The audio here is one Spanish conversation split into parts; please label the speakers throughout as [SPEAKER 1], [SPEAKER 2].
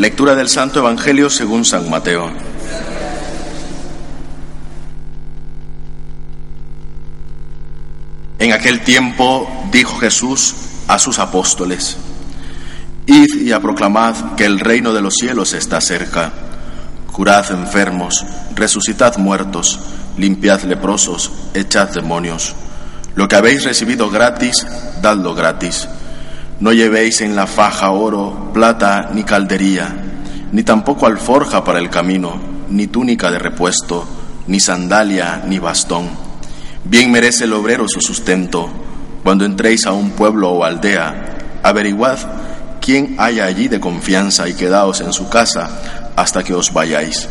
[SPEAKER 1] Lectura del Santo Evangelio según San Mateo. En aquel tiempo dijo Jesús a sus apóstoles, Id y a proclamad que el reino de los cielos está cerca. Curad enfermos, resucitad muertos, limpiad leprosos, echad demonios. Lo que habéis recibido gratis, dadlo gratis. No llevéis en la faja oro, plata ni caldería, ni tampoco alforja para el camino, ni túnica de repuesto, ni sandalia, ni bastón. Bien merece el obrero su sustento. Cuando entréis a un pueblo o aldea, averiguad quién haya allí de confianza y quedaos en su casa hasta que os vayáis.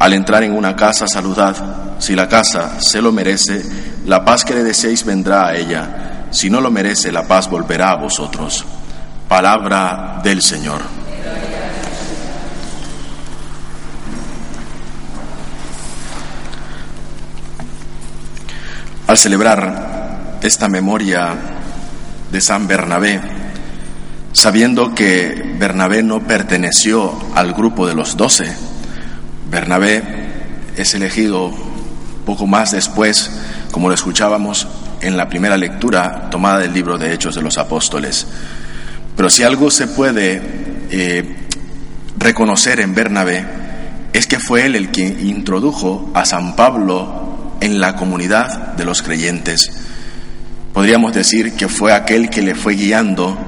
[SPEAKER 1] Al entrar en una casa, saludad. Si la casa se lo merece, la paz que le deseéis vendrá a ella si no lo merece, la paz volverá a vosotros. Palabra del Señor. Al celebrar esta memoria de San Bernabé, sabiendo que Bernabé no perteneció al grupo de los doce, Bernabé es elegido poco más después, como lo escuchábamos, en la primera lectura tomada del libro de Hechos de los Apóstoles. Pero si algo se puede eh, reconocer en Bernabé, es que fue él el que introdujo a San Pablo en la comunidad de los creyentes. Podríamos decir que fue aquel que le fue guiando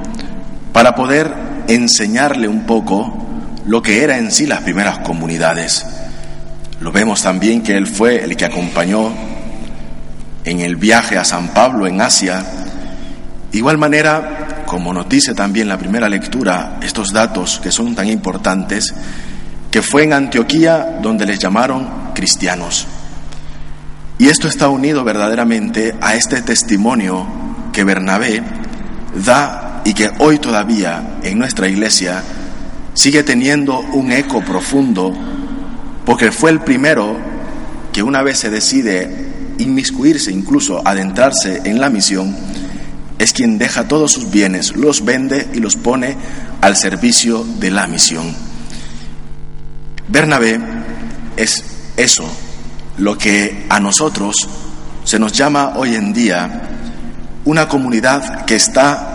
[SPEAKER 1] para poder enseñarle un poco lo que era en sí las primeras comunidades. Lo vemos también que él fue el que acompañó en el viaje a San Pablo en Asia. Igual manera, como nos dice también la primera lectura, estos datos que son tan importantes, que fue en Antioquía donde les llamaron cristianos. Y esto está unido verdaderamente a este testimonio que Bernabé da y que hoy todavía en nuestra iglesia sigue teniendo un eco profundo, porque fue el primero que una vez se decide inmiscuirse, incluso adentrarse en la misión, es quien deja todos sus bienes, los vende y los pone al servicio de la misión. Bernabé es eso, lo que a nosotros se nos llama hoy en día una comunidad que está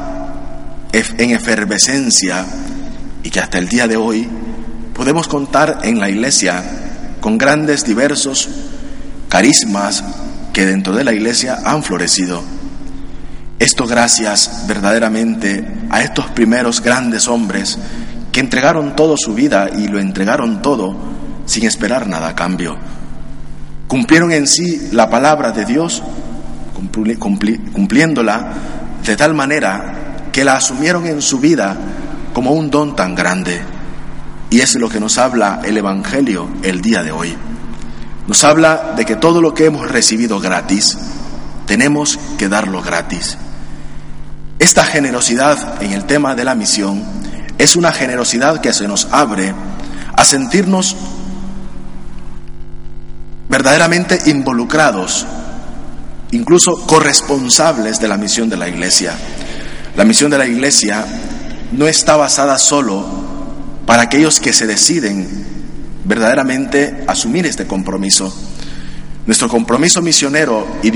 [SPEAKER 1] en efervescencia y que hasta el día de hoy podemos contar en la iglesia con grandes diversos carismas, que dentro de la iglesia han florecido. Esto gracias verdaderamente a estos primeros grandes hombres que entregaron toda su vida y lo entregaron todo sin esperar nada a cambio. Cumplieron en sí la palabra de Dios, cumpliéndola de tal manera que la asumieron en su vida como un don tan grande. Y es lo que nos habla el Evangelio el día de hoy. Nos habla de que todo lo que hemos recibido gratis, tenemos que darlo gratis. Esta generosidad en el tema de la misión es una generosidad que se nos abre a sentirnos verdaderamente involucrados, incluso corresponsables de la misión de la Iglesia. La misión de la Iglesia no está basada solo para aquellos que se deciden verdaderamente asumir este compromiso. Nuestro compromiso misionero y,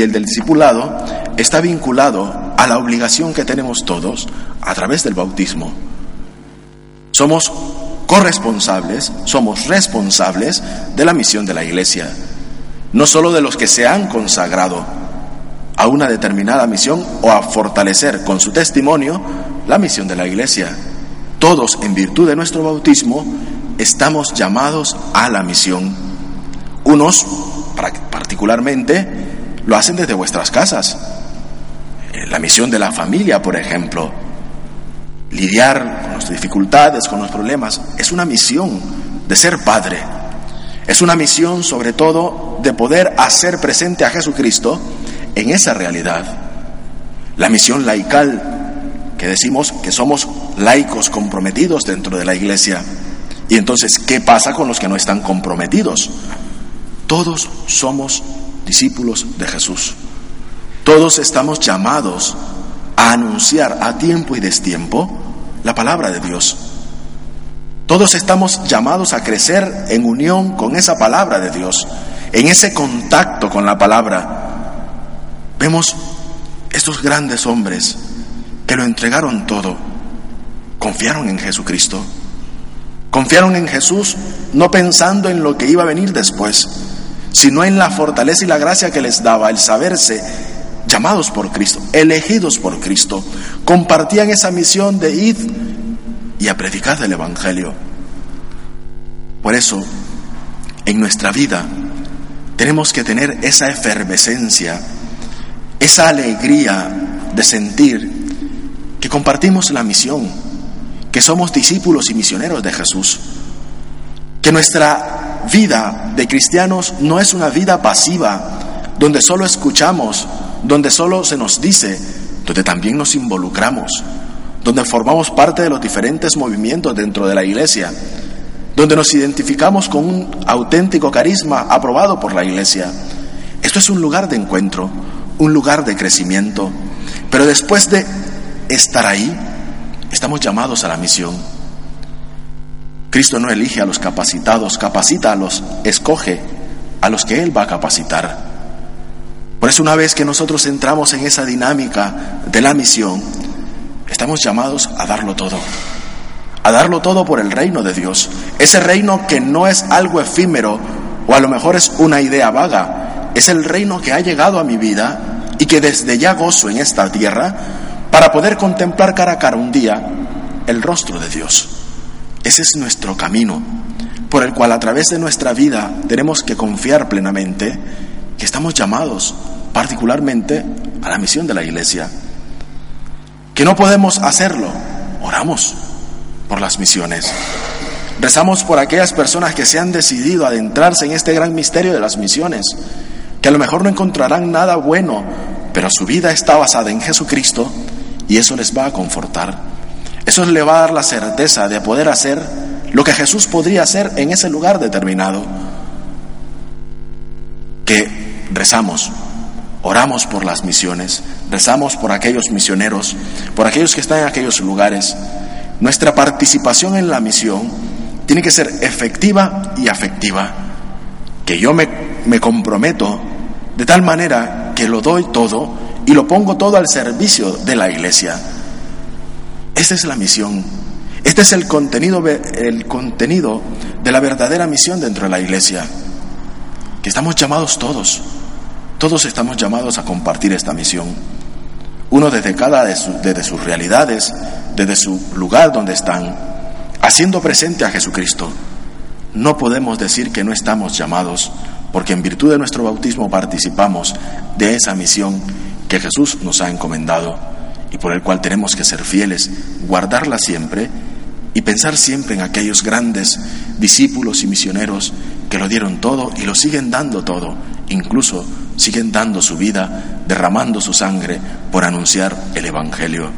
[SPEAKER 1] el del discipulado está vinculado a la obligación que tenemos todos a través del bautismo. Somos corresponsables, somos responsables de la misión de la Iglesia, no solo de los que se han consagrado a una determinada misión o a fortalecer con su testimonio la misión de la Iglesia. Todos, en virtud de nuestro bautismo, estamos llamados a la misión. Unos, particularmente, lo hacen desde vuestras casas. Eh, la misión de la familia, por ejemplo. lidiar con las dificultades, con los problemas, es una misión de ser padre. Es una misión sobre todo de poder hacer presente a Jesucristo en esa realidad. La misión laical, que decimos que somos laicos comprometidos dentro de la iglesia. Y entonces, ¿qué pasa con los que no están comprometidos? Todos somos discípulos de Jesús. Todos estamos llamados a anunciar a tiempo y destiempo la palabra de Dios. Todos estamos llamados a crecer en unión con esa palabra de Dios, en ese contacto con la palabra. Vemos estos grandes hombres que lo entregaron todo, confiaron en Jesucristo, confiaron en Jesús no pensando en lo que iba a venir después, sino en la fortaleza y la gracia que les daba el saberse llamados por Cristo, elegidos por Cristo, compartían esa misión de ir y a predicar el Evangelio. Por eso, en nuestra vida tenemos que tener esa efervescencia, esa alegría de sentir que compartimos la misión, que somos discípulos y misioneros de Jesús, que nuestra vida de cristianos no es una vida pasiva, donde solo escuchamos donde solo se nos dice, donde también nos involucramos, donde formamos parte de los diferentes movimientos dentro de la iglesia, donde nos identificamos con un auténtico carisma aprobado por la iglesia. Esto es un lugar de encuentro, un lugar de crecimiento, pero después de estar ahí, estamos llamados a la misión. Cristo no elige a los capacitados, capacita a los, escoge a los que Él va a capacitar. Por eso una vez que nosotros entramos en esa dinámica de la misión, estamos llamados a darlo todo, a darlo todo por el reino de Dios. Ese reino que no es algo efímero o a lo mejor es una idea vaga, es el reino que ha llegado a mi vida y que desde ya gozo en esta tierra para poder contemplar cara a cara un día el rostro de Dios. Ese es nuestro camino, por el cual a través de nuestra vida tenemos que confiar plenamente que estamos llamados particularmente a la misión de la iglesia. Que no podemos hacerlo, oramos por las misiones. Rezamos por aquellas personas que se han decidido adentrarse en este gran misterio de las misiones, que a lo mejor no encontrarán nada bueno, pero su vida está basada en Jesucristo y eso les va a confortar. Eso les va a dar la certeza de poder hacer lo que Jesús podría hacer en ese lugar determinado. Que rezamos, oramos por las misiones, rezamos por aquellos misioneros, por aquellos que están en aquellos lugares. Nuestra participación en la misión tiene que ser efectiva y afectiva, que yo me, me comprometo de tal manera que lo doy todo y lo pongo todo al servicio de la iglesia. Esta es la misión. Este es el contenido, el contenido de la verdadera misión dentro de la iglesia, que estamos llamados todos todos estamos llamados a compartir esta misión. Uno desde cada de desde sus realidades, desde su lugar donde están, haciendo presente a Jesucristo. No podemos decir que no estamos llamados, porque en virtud de nuestro bautismo participamos de esa misión que Jesús nos ha encomendado y por el cual tenemos que ser fieles, guardarla siempre y pensar siempre en aquellos grandes discípulos y misioneros que lo dieron todo y lo siguen dando todo, incluso siguen dando su vida, derramando su sangre por anunciar el Evangelio.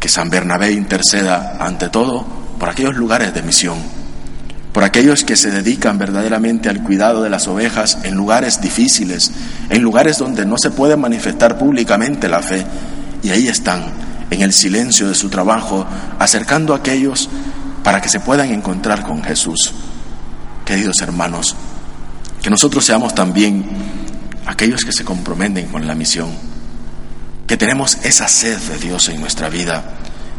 [SPEAKER 1] Que San Bernabé interceda ante todo por aquellos lugares de misión, por aquellos que se dedican verdaderamente al cuidado de las ovejas en lugares difíciles, en lugares donde no se puede manifestar públicamente la fe, y ahí están, en el silencio de su trabajo, acercando a aquellos para que se puedan encontrar con Jesús. Queridos hermanos, que nosotros seamos también aquellos que se comprometen con la misión, que tenemos esa sed de Dios en nuestra vida,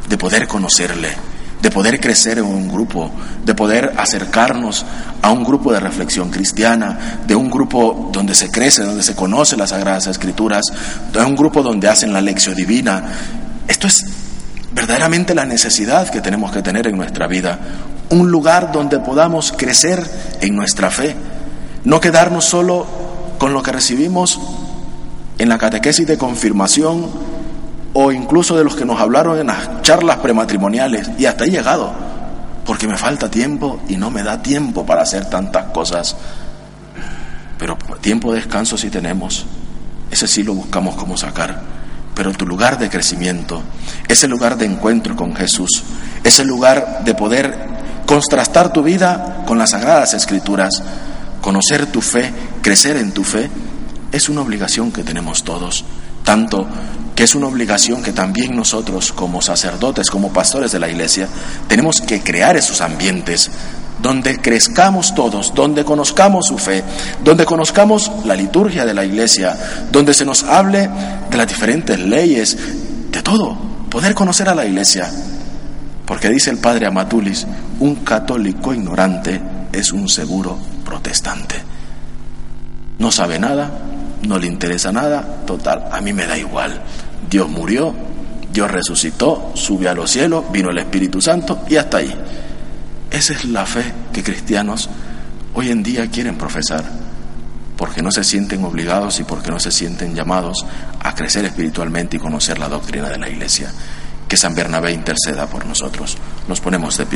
[SPEAKER 1] de poder conocerle, de poder crecer en un grupo, de poder acercarnos a un grupo de reflexión cristiana, de un grupo donde se crece, donde se conoce las Sagradas Escrituras, de un grupo donde hacen la lección divina. Esto es verdaderamente la necesidad que tenemos que tener en nuestra vida, un lugar donde podamos crecer en nuestra fe, no quedarnos solo con lo que recibimos en la catequesis de confirmación o incluso de los que nos hablaron en las charlas prematrimoniales y hasta he llegado, porque me falta tiempo y no me da tiempo para hacer tantas cosas. Pero tiempo de descanso sí tenemos, ese sí lo buscamos como sacar. Pero tu lugar de crecimiento, ese lugar de encuentro con Jesús, ese lugar de poder contrastar tu vida con las sagradas escrituras, conocer tu fe, crecer en tu fe, es una obligación que tenemos todos, tanto que es una obligación que también nosotros como sacerdotes, como pastores de la iglesia, tenemos que crear esos ambientes donde crezcamos todos, donde conozcamos su fe, donde conozcamos la liturgia de la iglesia, donde se nos hable de las diferentes leyes, de todo, poder conocer a la iglesia. Porque dice el padre Amatulis, un católico ignorante es un seguro protestante. No sabe nada, no le interesa nada, total, a mí me da igual. Dios murió, Dios resucitó, subió a los cielos, vino el Espíritu Santo y hasta ahí. Esa es la fe que cristianos hoy en día quieren profesar, porque no se sienten obligados y porque no se sienten llamados a crecer espiritualmente y conocer la doctrina de la Iglesia. Que San Bernabé interceda por nosotros. Nos ponemos de pie.